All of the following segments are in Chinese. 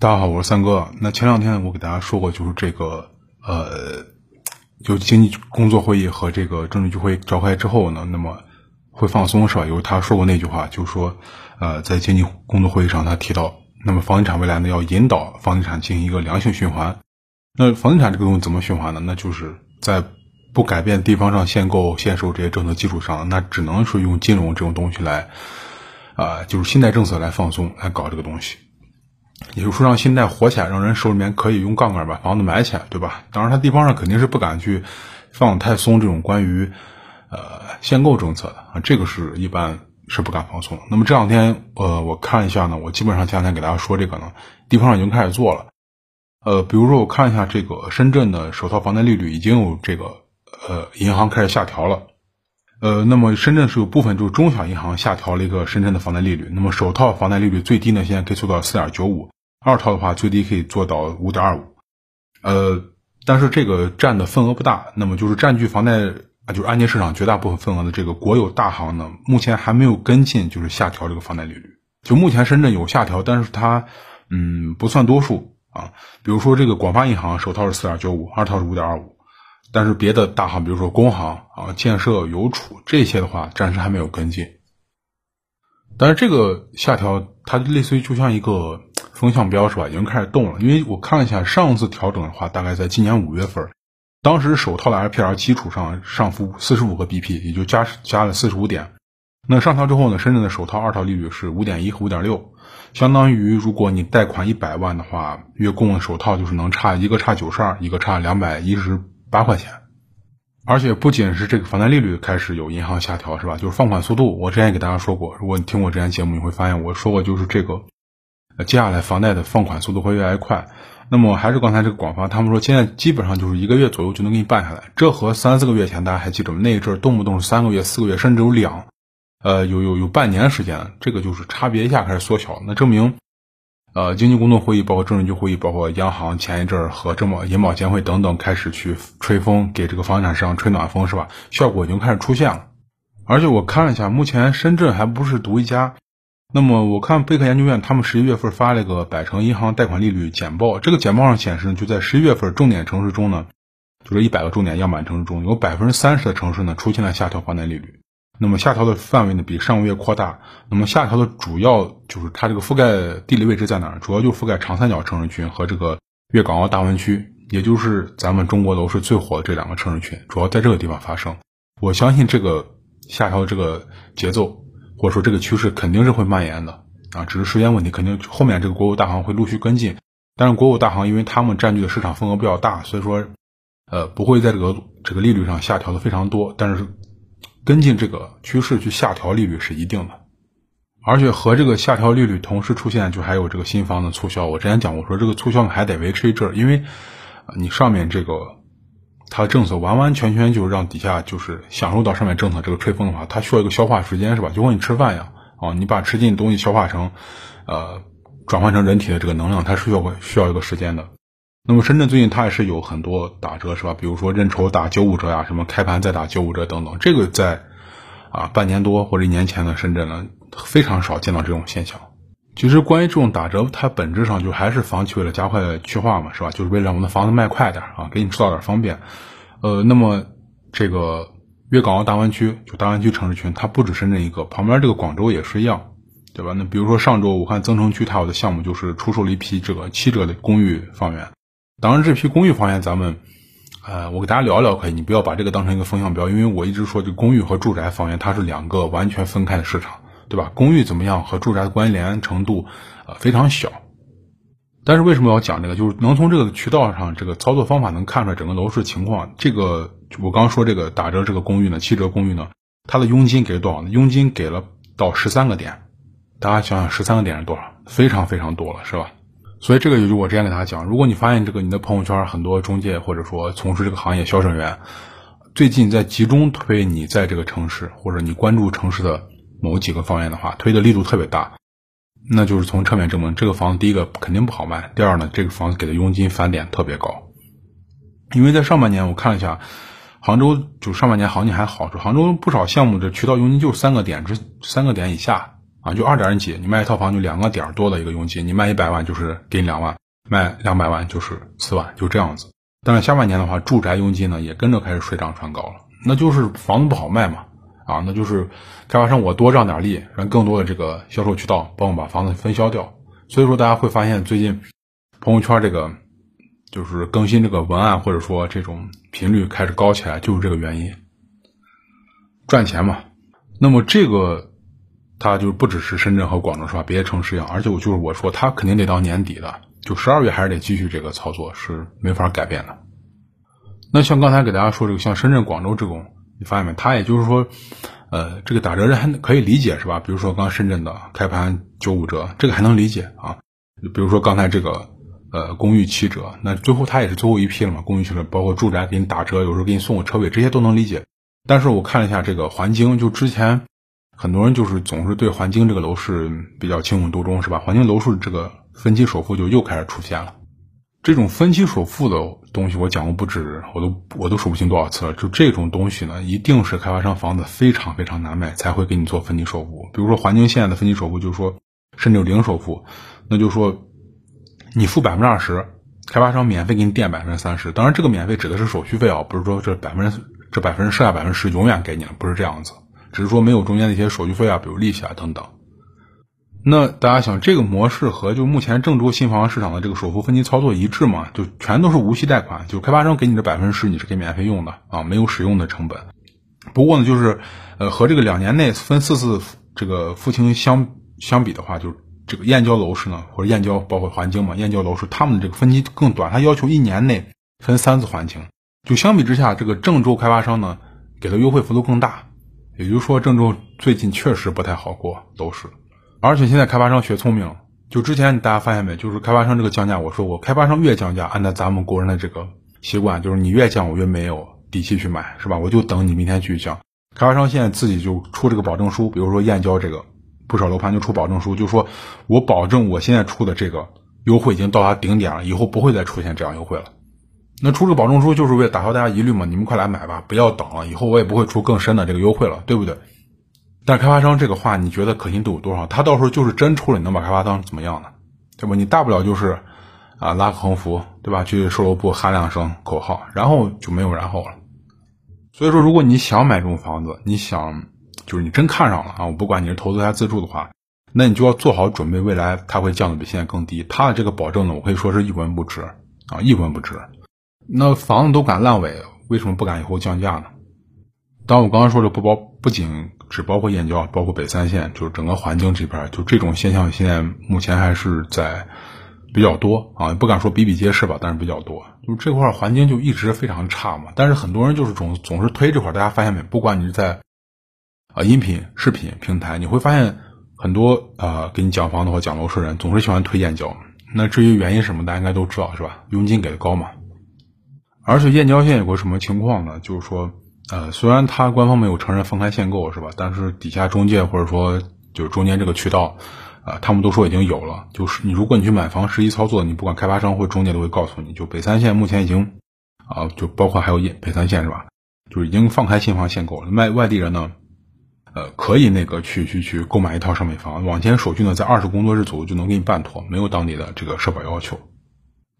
大家好，我是三哥。那前两天我给大家说过，就是这个呃，就经济工作会议和这个政治局会召开之后呢，那么会放松是吧？有他说过那句话，就是说呃，在经济工作会议上他提到，那么房地产未来呢要引导房地产进行一个良性循环。那房地产这个东西怎么循环呢？那就是在不改变地方上限购限售这些政策基础上，那只能是用金融这种东西来啊，就是信贷政策来放松来搞这个东西。也就是说，让信贷活起来，让人手里面可以用杠杆把房子买起来，对吧？当然，他地方上肯定是不敢去放太松这种关于呃限购政策的啊，这个是一般是不敢放松。那么这两天，呃，我看一下呢，我基本上前两天给大家说这个呢，地方上已经开始做了。呃，比如说我看一下这个深圳的首套房贷利率已经有这个呃银行开始下调了。呃，那么深圳是有部分就是中小银行下调了一个深圳的房贷利率。那么首套房贷利率最低呢，现在可以做到四点九五，二套的话最低可以做到五点二五。呃，但是这个占的份额不大。那么就是占据房贷啊，就是按揭市场绝大部分份额的这个国有大行呢，目前还没有跟进，就是下调这个房贷利率。就目前深圳有下调，但是它嗯不算多数啊。比如说这个广发银行首套是四点九五，二套是五点二五。但是别的大行，比如说工行啊、建设、邮储这些的话，暂时还没有跟进。但是这个下调，它类似于就像一个风向标，是吧？已经开始动了。因为我看了一下上次调整的话，大概在今年五月份，当时首套的 LPR 基础上上浮四十五个 BP，也就加加了四十五点。那上调之后呢，深圳的首套、二套利率是五点一和五点六，相当于如果你贷款一百万的话，月供的首套就是能差一个差九十二，一个差两百一十。八块钱，而且不仅是这个房贷利率开始有银行下调，是吧？就是放款速度，我之前也给大家说过，如果你听我之前节目，你会发现我说过，就是这个，呃接下来房贷的放款速度会越来越快。那么还是刚才这个广发，他们说现在基本上就是一个月左右就能给你办下来，这和三四个月前大家还记得吗？那一阵动不动是三个月、四个月，甚至有两，呃，有有有半年时间，这个就是差别一下开始缩小，那证明。呃，经济工作会议，包括政治局会议，包括央行前一阵儿和政保银保监会等等开始去吹风，给这个房产市场吹暖风，是吧？效果已经开始出现了。而且我看了一下，目前深圳还不是独一家。那么我看贝壳研究院他们十一月份发了一个百城银行贷款利率简报，这个简报上显示，就在十一月份重点城市中呢，就是一百个重点样板城市中有百分之三十的城市呢出现了下调房贷利率。那么下调的范围呢比上个月扩大。那么下调的主要就是它这个覆盖地理位置在哪儿？主要就覆盖长三角城市群和这个粤港澳大湾区，也就是咱们中国楼市最火的这两个城市群，主要在这个地方发生。我相信这个下调的这个节奏或者说这个趋势肯定是会蔓延的啊，只是时间问题，肯定后面这个国有大行会陆续跟进。但是国有大行因为他们占据的市场份额比较大，所以说呃不会在这个这个利率上下调的非常多，但是。跟进这个趋势去下调利率是一定的，而且和这个下调利率同时出现，就还有这个新房的促销。我之前讲过，说这个促销还得维持一阵，因为你上面这个它政策完完全全就让底下就是享受到上面政策这个吹风的话，它需要一个消化时间，是吧？就跟你吃饭一样啊，你把吃进的东西消化成呃转换成人体的这个能量，它是需要需要一个时间的。那么深圳最近它也是有很多打折，是吧？比如说认筹打九五折呀，什么开盘再打九五折等等。这个在啊半年多或者一年前的深圳呢，非常少见到这种现象。其实关于这种打折，它本质上就还是房企为了加快去化嘛，是吧？就是为了让我们的房子卖快点啊，给你制造点方便。呃，那么这个粤港澳大湾区，就大湾区城市群，它不止深圳一个，旁边这个广州也是一样，对吧？那比如说上周我看增城区它有的项目就是出售了一批这个七折的公寓房源。当然，这批公寓房源咱们，呃，我给大家聊聊可以，你不要把这个当成一个风向标，因为我一直说这公寓和住宅房源它是两个完全分开的市场，对吧？公寓怎么样和住宅的关联程度，呃，非常小。但是为什么要讲这个？就是能从这个渠道上这个操作方法能看出来整个楼市情况。这个我刚说这个打折这个公寓呢，七折公寓呢，它的佣金给了多少呢？佣金给了到十三个点，大家想想十三个点是多少？非常非常多了，是吧？所以这个也就我之前给大家讲，如果你发现这个你的朋友圈很多中介或者说从事这个行业销售员，最近在集中推你在这个城市或者你关注城市的某几个方面的话，推的力度特别大，那就是从侧面证明这个房子第一个肯定不好卖，第二呢，这个房子给的佣金返点特别高。因为在上半年我看了一下，杭州就上半年行情还好，说杭州不少项目的渠道佣金就三个点，这三个点以下啊，就二点几，你卖一套房就两个点多的一个佣金，你卖一百万就是给你两万，卖两百万就是四万，就这样子。但是下半年的话，住宅佣金呢也跟着开始水涨船高了，那就是房子不好卖嘛，啊，那就是开发商我多让点利，让更多的这个销售渠道帮我把房子分销掉。所以说大家会发现最近朋友圈这个就是更新这个文案或者说这种频率开始高起来，就是这个原因，赚钱嘛。那么这个它就不只是深圳和广州是吧？别的城市一样，而且我就是我说它肯定得到年底的。就十二月还是得继续这个操作，是没法改变的。那像刚才给大家说这个，像深圳、广州这种，你发现没？它也就是说，呃，这个打折人还可以理解是吧？比如说刚深圳的开盘九五折，这个还能理解啊。比如说刚才这个，呃，公寓七折，那最后它也是最后一批了嘛？公寓七折，包括住宅给你打折，有时候给你送个车位，这些都能理解。但是我看了一下这个环京，就之前很多人就是总是对环京这个楼市比较情有独钟是吧？环京楼市这个。分期首付就又开始出现了，这种分期首付的东西我讲过不止，我都我都数不清多少次了。就这种东西呢，一定是开发商房子非常非常难卖才会给你做分期首付。比如说环境现在的分期首付，就是说甚至有零首付，那就是说你付百分之二十，开发商免费给你垫百分之三十。当然这个免费指的是手续费啊，不是说这百分之这百分之剩下百分之十永远给你了，不是这样子，只是说没有中间的一些手续费啊，比如利息啊等等。那大家想，这个模式和就目前郑州新房市场的这个首付分期操作一致吗？就全都是无息贷款，就开发商给你的百分之十，你是可以免费用的啊，没有使用的成本。不过呢，就是呃和这个两年内分四次这个付清相相比的话，就这个燕郊楼市呢，或者燕郊包括环京嘛，燕郊楼市他们的这个分期更短，它要求一年内分三次还清。就相比之下，这个郑州开发商呢给的优惠幅度更大，也就是说郑州最近确实不太好过楼市。而且现在开发商学聪明了，就之前大家发现没，就是开发商这个降价，我说过，开发商越降价，按照咱们国人的这个习惯，就是你越降，我越没有底气去买，是吧？我就等你明天继续降。开发商现在自己就出这个保证书，比如说燕郊这个，不少楼盘就出保证书，就说我保证我现在出的这个优惠已经到达顶点了，以后不会再出现这样优惠了。那出这个保证书就是为了打消大家疑虑嘛，你们快来买吧，不要等了，以后我也不会出更深的这个优惠了，对不对？但开发商这个话，你觉得可信度有多少？他到时候就是真出了，你能把开发商怎么样呢？对吧？你大不了就是啊拉个横幅，对吧？去售楼部喊两声口号，然后就没有然后了。所以说，如果你想买这种房子，你想就是你真看上了啊，我不管你是投资还是自住的话，那你就要做好准备，未来它会降的比现在更低。它的这个保证呢，我可以说是一文不值啊，一文不值。那房子都敢烂尾，为什么不敢以后降价呢？当我刚刚说的不包，不仅只包括燕郊，包括北三线，就是整个环境这边，就这种现象，现在目前还是在比较多啊，不敢说比比皆是吧，但是比较多。就是这块环境就一直非常差嘛，但是很多人就是总总是推这块，大家发现没？不管你是在啊音频、视频平台，你会发现很多啊给你讲房子或讲楼市的人总是喜欢推燕郊。那至于原因什么，大家应该都知道是吧？佣金给的高嘛。而且燕郊县有个什么情况呢？就是说。呃，虽然他官方没有承认放开限购是吧？但是底下中介或者说就是中间这个渠道，啊，他们都说已经有了。就是你如果你去买房实际操作，你不管开发商或中介都会告诉你，就北三县目前已经，啊，就包括还有燕北三县是吧？就是已经放开新房限购了。卖外地人呢，呃，可以那个去去去购买一套商品房，网签手续呢，在二十工作日左右就能给你办妥，没有当地的这个社保要求。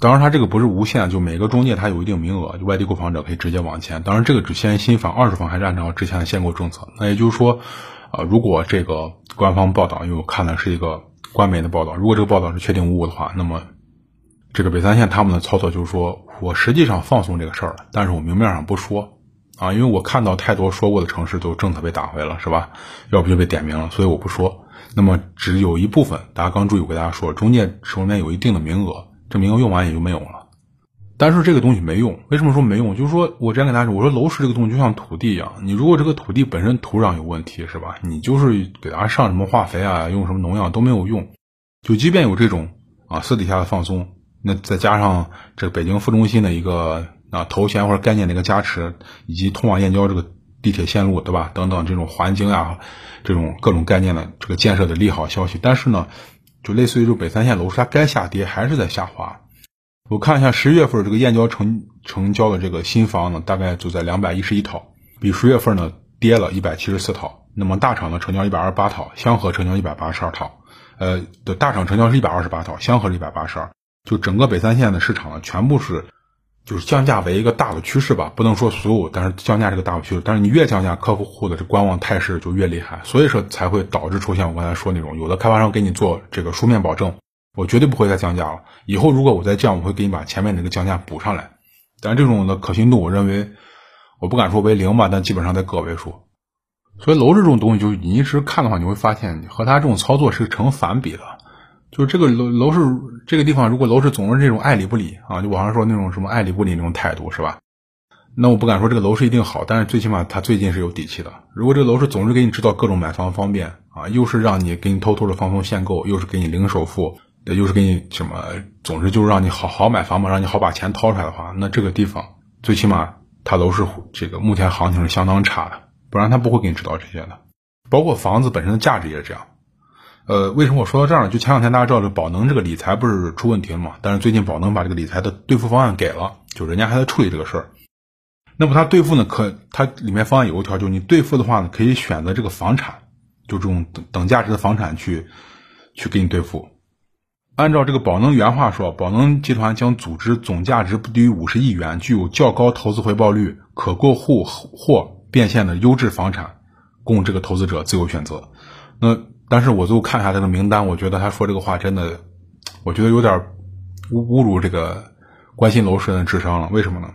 当然，它这个不是无限，就每个中介它有一定名额，就外地购房者可以直接网签。当然，这个只限新房，二手房还是按照之前的限购政策。那也就是说，啊，如果这个官方报道，因为我看的是一个官媒的报道，如果这个报道是确定无误的话，那么这个北三线他们的操作就是说我实际上放松这个事儿了，但是我明面上不说啊，因为我看到太多说过的城市都政策被打回了，是吧？要不就被点名了，所以我不说。那么只有一部分，大家刚注意，我给大家说，中介手里面有一定的名额。这名额用完也就没有了，但是这个东西没用。为什么说没用？就是说我之前跟大家说，我说楼市这个东西就像土地一样，你如果这个土地本身土壤有问题，是吧？你就是给它上什么化肥啊，用什么农药都没有用。就即便有这种啊私底下的放松，那再加上这北京副中心的一个啊头衔或者概念的一个加持，以及通往燕郊这个地铁线路，对吧？等等这种环境啊，这种各种概念的这个建设的利好消息，但是呢。就类似于说北三线楼市，它该下跌还是在下滑。我看一下十月份这个燕郊成成交的这个新房呢，大概就在两百一十一套，比十月份呢跌了一百七十四套。那么大厂呢成交一百二十八套，香河成交一百八十二套。呃，的大厂成交是一百二十八套，香河是一百八十二。就整个北三线的市场呢，全部是就是降价为一个大的趋势吧，不能说所有，但是降价是个大的趋势。但是你越降价，客户的这观望态势就越厉害，所以说才会导致出现我刚才说那种，有的开发商给你做这个书面保证，我绝对不会再降价了。以后如果我再降，我会给你把前面那个降价补上来。但这种的可信度，我认为我不敢说为零吧，但基本上在个位数。所以楼市这种东西，就是你一直看的话，你会发现和它这种操作是成反比的。就是这个楼楼市这个地方，如果楼市总是这种爱理不理啊，就网上说那种什么爱理不理那种态度，是吧？那我不敢说这个楼市一定好，但是最起码它最近是有底气的。如果这个楼市总是给你制造各种买房方便啊，又是让你给你偷偷的放松限购，又是给你零首付，又是给你什么，总之就是让你好好买房嘛，让你好把钱掏出来的话，那这个地方最起码它楼市这个目前行情是相当差的。不然他不会给你制造这些的，包括房子本身的价值也是这样。呃，为什么我说到这儿呢？就前两天大家知道这宝能这个理财不是出问题了吗？但是最近宝能把这个理财的兑付方案给了，就人家还在处理这个事儿。那么他兑付呢，可他里面方案有一条，就是你兑付的话呢，可以选择这个房产，就这种等等价值的房产去去给你兑付。按照这个宝能原话说，宝能集团将组织总价值不低于五十亿元、具有较高投资回报率、可过户或变现的优质房产，供这个投资者自由选择。那但是我最后看一下他的名单，我觉得他说这个话真的，我觉得有点侮侮辱这个关心楼市的智商了。为什么呢？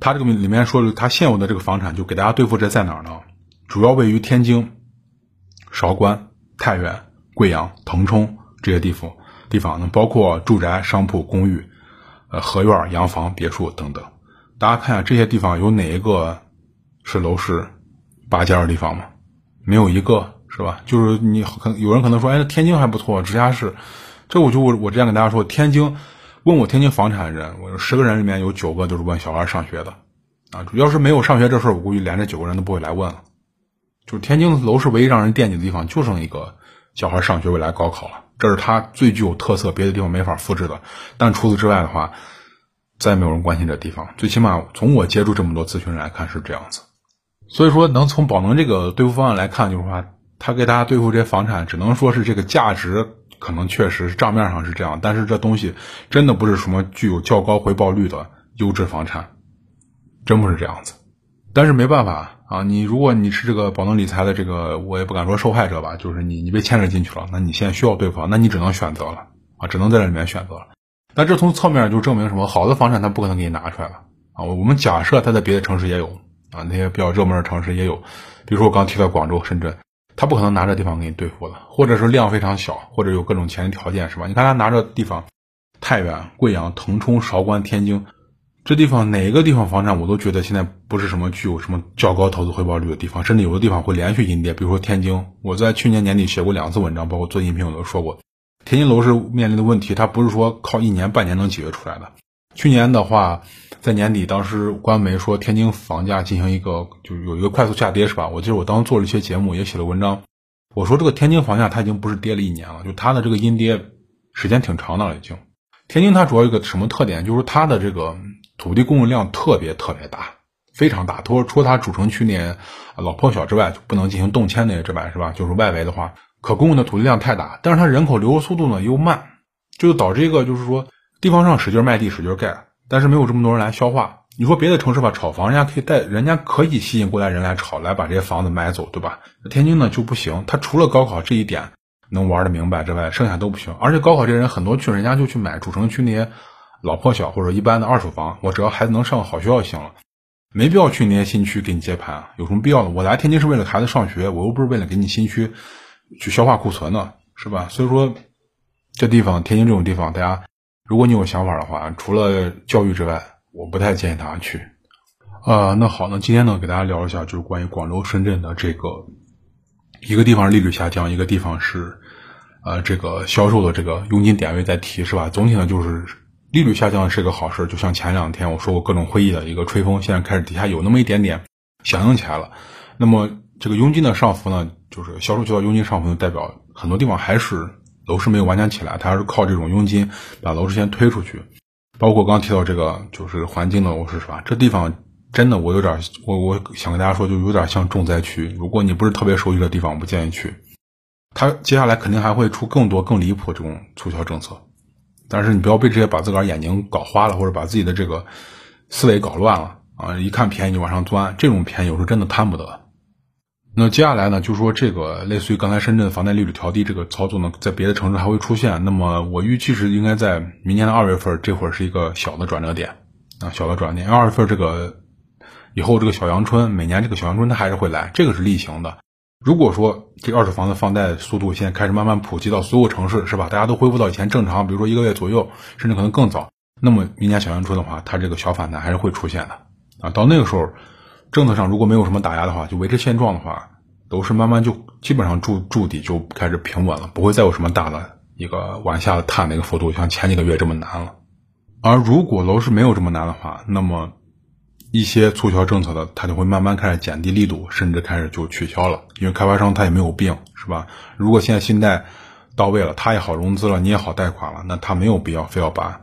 他这个里面说的，他现有的这个房产就给大家对付这在哪儿呢？主要位于天津、韶关、太原、贵阳、腾冲这些地方地方呢，包括住宅、商铺、公寓、呃合院、洋房、别墅等等。大家看一下这些地方有哪一个？是楼市拔尖的地方吗？没有一个是吧？就是你可能有人可能说，哎，天津还不错，直辖市。这我就我我之前跟大家说，天津问我天津房产的人，我十个人里面有九个都是问小孩上学的啊。主要是没有上学这事儿，我估计连这九个人都不会来问了。就是天津楼市唯一让人惦记的地方，就剩一个小孩上学未来高考了，这是它最具有特色，别的地方没法复制的。但除此之外的话，再也没有人关心这地方。最起码从我接触这么多咨询人来看是这样子。所以说，能从宝能这个兑付方案来看，就是说，他给大家兑付这些房产，只能说是这个价值可能确实账面上是这样，但是这东西真的不是什么具有较高回报率的优质房产，真不是这样子。但是没办法啊，你如果你是这个宝能理财的这个，我也不敢说受害者吧，就是你你被牵扯进去了，那你现在需要兑付，那你只能选择了啊，只能在这里面选择了。但这从侧面就证明什么？好的房产他不可能给你拿出来了啊。我们假设他在别的城市也有。啊，那些比较热门的城市也有，比如说我刚提到广州、深圳，他不可能拿这地方给你兑付的，或者是量非常小，或者有各种前提条件，是吧？你看他拿着地方，太原、贵阳、腾冲、韶关、天津，这地方哪个地方房产，我都觉得现在不是什么具有什么较高投资回报率的地方，甚至有的地方会连续阴跌。比如说天津，我在去年年底写过两次文章，包括做音频我都说过，天津楼市面临的问题，它不是说靠一年半年能解决出来的。去年的话。在年底，当时官媒说天津房价进行一个就有一个快速下跌，是吧？我记得我当时做了一些节目，也写了文章。我说这个天津房价它已经不是跌了一年了，就它的这个阴跌时间挺长的了，已经。天津它主要一个什么特点？就是它的这个土地供应量特别特别大，非常大。除了除了它主城区那老破小之外，就不能进行动迁那些之外，是吧？就是外围的话，可供应的土地量太大，但是它人口流入速度呢又慢，就导致一个就是说地方上使劲卖地，使劲盖。但是没有这么多人来消化。你说别的城市吧，炒房人家可以带，人家可以吸引过来人来炒，来把这些房子买走，对吧？天津呢就不行，他除了高考这一点能玩的明白之外，剩下都不行。而且高考这人很多去人家就去买主城区那些老破小或者一般的二手房，我只要孩子能上个好学校就行了，没必要去那些新区给你接盘，有什么必要的？我来天津是为了孩子上学，我又不是为了给你新区去消化库存呢，是吧？所以说，这地方天津这种地方，大家。如果你有想法的话，除了教育之外，我不太建议大家去。呃，那好，那今天呢，给大家聊一下，就是关于广州、深圳的这个一个地方利率下降，一个地方是呃这个销售的这个佣金点位在提，是吧？总体呢就是利率下降是个好事，就像前两天我说过各种会议的一个吹风，现在开始底下有那么一点点响应起来了。那么这个佣金的上浮呢，就是销售渠道佣金上浮，代表很多地方还是。楼市没有完全起来，它还是靠这种佣金把楼市先推出去。包括刚提到这个，就是环境的楼市，是吧？这地方真的，我有点，我我想跟大家说，就有点像重灾区。如果你不是特别熟悉的地方，我不建议去。他接下来肯定还会出更多更离谱这种促销政策，但是你不要被这些把自个儿眼睛搞花了，或者把自己的这个思维搞乱了啊！一看便宜就往上钻，这种便宜有时候真的贪不得。那接下来呢，就说这个类似于刚才深圳房贷利率调低这个操作呢，在别的城市还会出现。那么我预期是应该在明年的二月份，这会儿是一个小的转折点啊，小的转折点。二月份这个以后这个小阳春，每年这个小阳春它还是会来，这个是例行的。如果说这二手房的放贷速度现在开始慢慢普及到所有城市，是吧？大家都恢复到以前正常，比如说一个月左右，甚至可能更早。那么明年小阳春的话，它这个小反弹还是会出现的啊。到那个时候。政策上如果没有什么打压的话，就维持现状的话，楼市慢慢就基本上筑筑底就开始平稳了，不会再有什么大的一个往下探的一个幅度，像前几个月这么难了。而如果楼市没有这么难的话，那么一些促销政策的，它就会慢慢开始减低力度，甚至开始就取消了，因为开发商他也没有病，是吧？如果现在信贷到位了，他也好融资了，你也好贷款了，那他没有必要非要把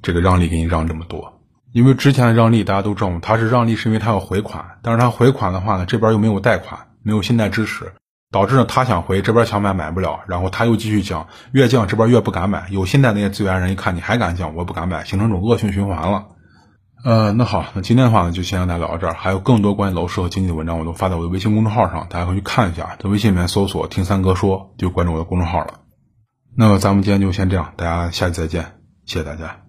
这个让利给你让这么多。因为之前的让利大家都知道，他是让利是因为他要回款，但是他回款的话呢，这边又没有贷款，没有信贷支持，导致呢他想回这边想买买不了，然后他又继续降，越降这边越不敢买，有信贷那些资源人一看你还敢降，我不敢买，形成这种恶性循环了。呃，那好，那今天的话呢就先跟大家聊到这儿，还有更多关于楼市和经济的文章我都发在我的微信公众号上，大家可以去看一下，在微信里面搜索“听三哥说”就关注我的公众号了。那么咱们今天就先这样，大家下期再见，谢谢大家。